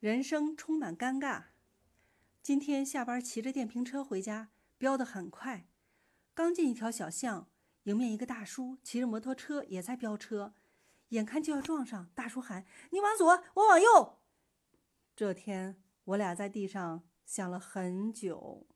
人生充满尴尬。今天下班骑着电瓶车回家飙得很快。刚进一条小巷迎面一个大叔骑着摩托车也在飙车眼看就要撞上大叔喊你往左我往右！这天我俩在地上想了很久。